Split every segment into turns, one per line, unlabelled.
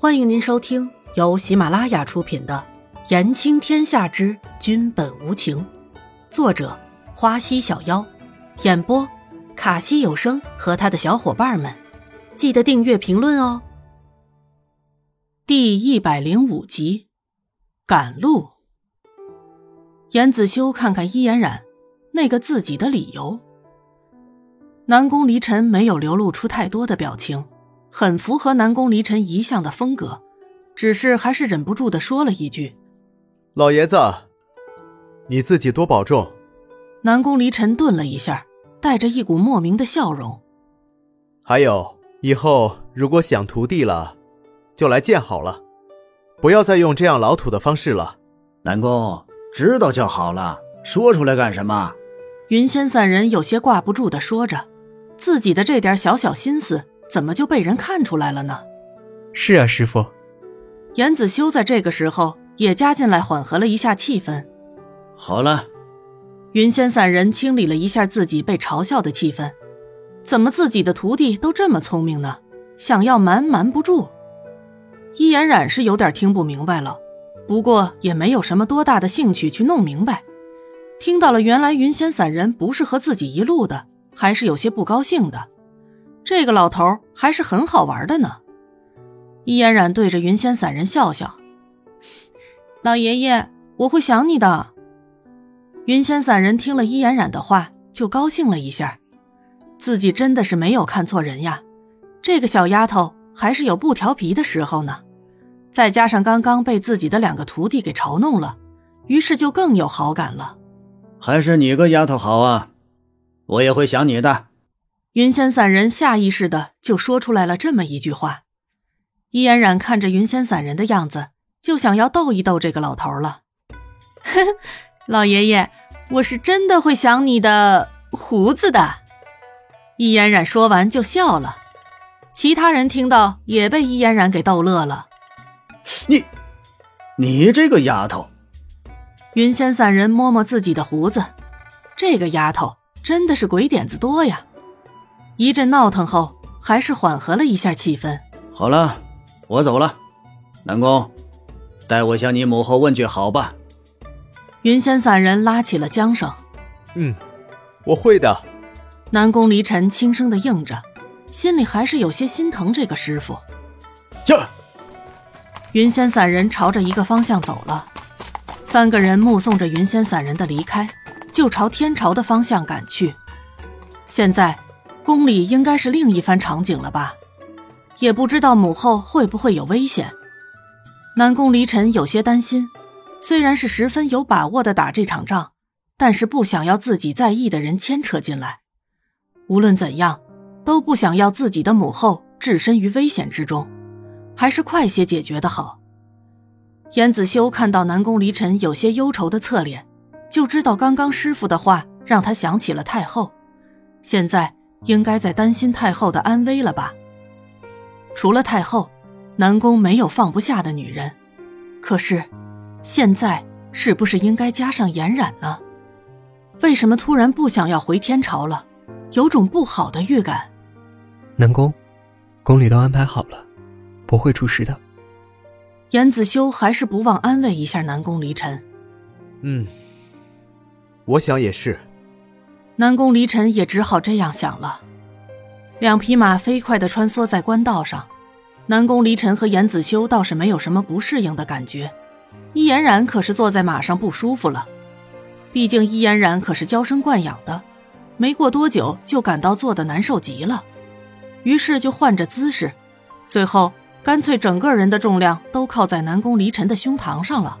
欢迎您收听由喜马拉雅出品的《言情天下之君本无情》，作者花溪小妖，演播卡西有声和他的小伙伴们。记得订阅、评论哦。第一百零五集，赶路。严子修看看伊嫣然那个自己的理由，南宫离尘没有流露出太多的表情。很符合南宫离尘一向的风格，只是还是忍不住的说了一句：“
老爷子，你自己多保重。”
南宫离尘顿了一下，带着一股莫名的笑容：“
还有，以后如果想徒弟了，就来见好了，不要再用这样老土的方式了。”
南宫知道就好了，说出来干什么？
云仙散人有些挂不住的说着，自己的这点小小心思。怎么就被人看出来了呢？
是啊，师傅。
严子修在这个时候也加进来，缓和了一下气氛。
好了，
云仙散人清理了一下自己被嘲笑的气氛。怎么自己的徒弟都这么聪明呢？想要瞒瞒不住。伊颜染是有点听不明白了，不过也没有什么多大的兴趣去弄明白。听到了原来云仙散人不是和自己一路的，还是有些不高兴的。这个老头还是很好玩的呢。伊嫣然对着云仙散人笑笑：“老爷爷，我会想你的。”云仙散人听了伊嫣然的话，就高兴了一下，自己真的是没有看错人呀。这个小丫头还是有不调皮的时候呢。再加上刚刚被自己的两个徒弟给嘲弄了，于是就更有好感了。
还是你个丫头好啊，我也会想你的。
云仙散人下意识的就说出来了这么一句话，伊嫣然看着云仙散人的样子，就想要逗一逗这个老头了。老爷爷，我是真的会想你的胡子的。伊嫣然说完就笑了，其他人听到也被伊嫣然给逗乐了。
你，你这个丫头！
云仙散人摸摸自己的胡子，这个丫头真的是鬼点子多呀。一阵闹腾后，还是缓和了一下气氛。
好了，我走了。南宫，代我向你母后问句好吧。
云仙散人拉起了缰绳。
嗯，我会的。
南宫离尘轻声的应着，心里还是有些心疼这个师傅。
这，
云仙散人朝着一个方向走了。三个人目送着云仙散人的离开，就朝天朝的方向赶去。现在。宫里应该是另一番场景了吧，也不知道母后会不会有危险。南宫离尘有些担心，虽然是十分有把握的打这场仗，但是不想要自己在意的人牵扯进来。无论怎样，都不想要自己的母后置身于危险之中，还是快些解决的好。严子修看到南宫离尘有些忧愁的侧脸，就知道刚刚师傅的话让他想起了太后，现在。应该在担心太后的安危了吧？除了太后，南宫没有放不下的女人。可是，现在是不是应该加上颜染呢？为什么突然不想要回天朝了？有种不好的预感。
南宫，宫里都安排好了，不会出事的。
严子修还是不忘安慰一下南宫离尘。
嗯，我想也是。
南宫离尘也只好这样想了。两匹马飞快地穿梭在官道上，南宫离尘和严子修倒是没有什么不适应的感觉。伊嫣然可是坐在马上不舒服了，毕竟伊嫣然可是娇生惯养的，没过多久就感到坐得难受极了，于是就换着姿势，最后干脆整个人的重量都靠在南宫离尘的胸膛上了。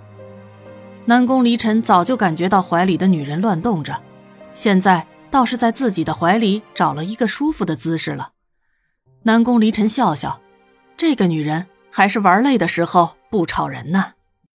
南宫离尘早就感觉到怀里的女人乱动着。现在倒是在自己的怀里找了一个舒服的姿势了。南宫离尘笑笑，这个女人还是玩累的时候不吵人呢。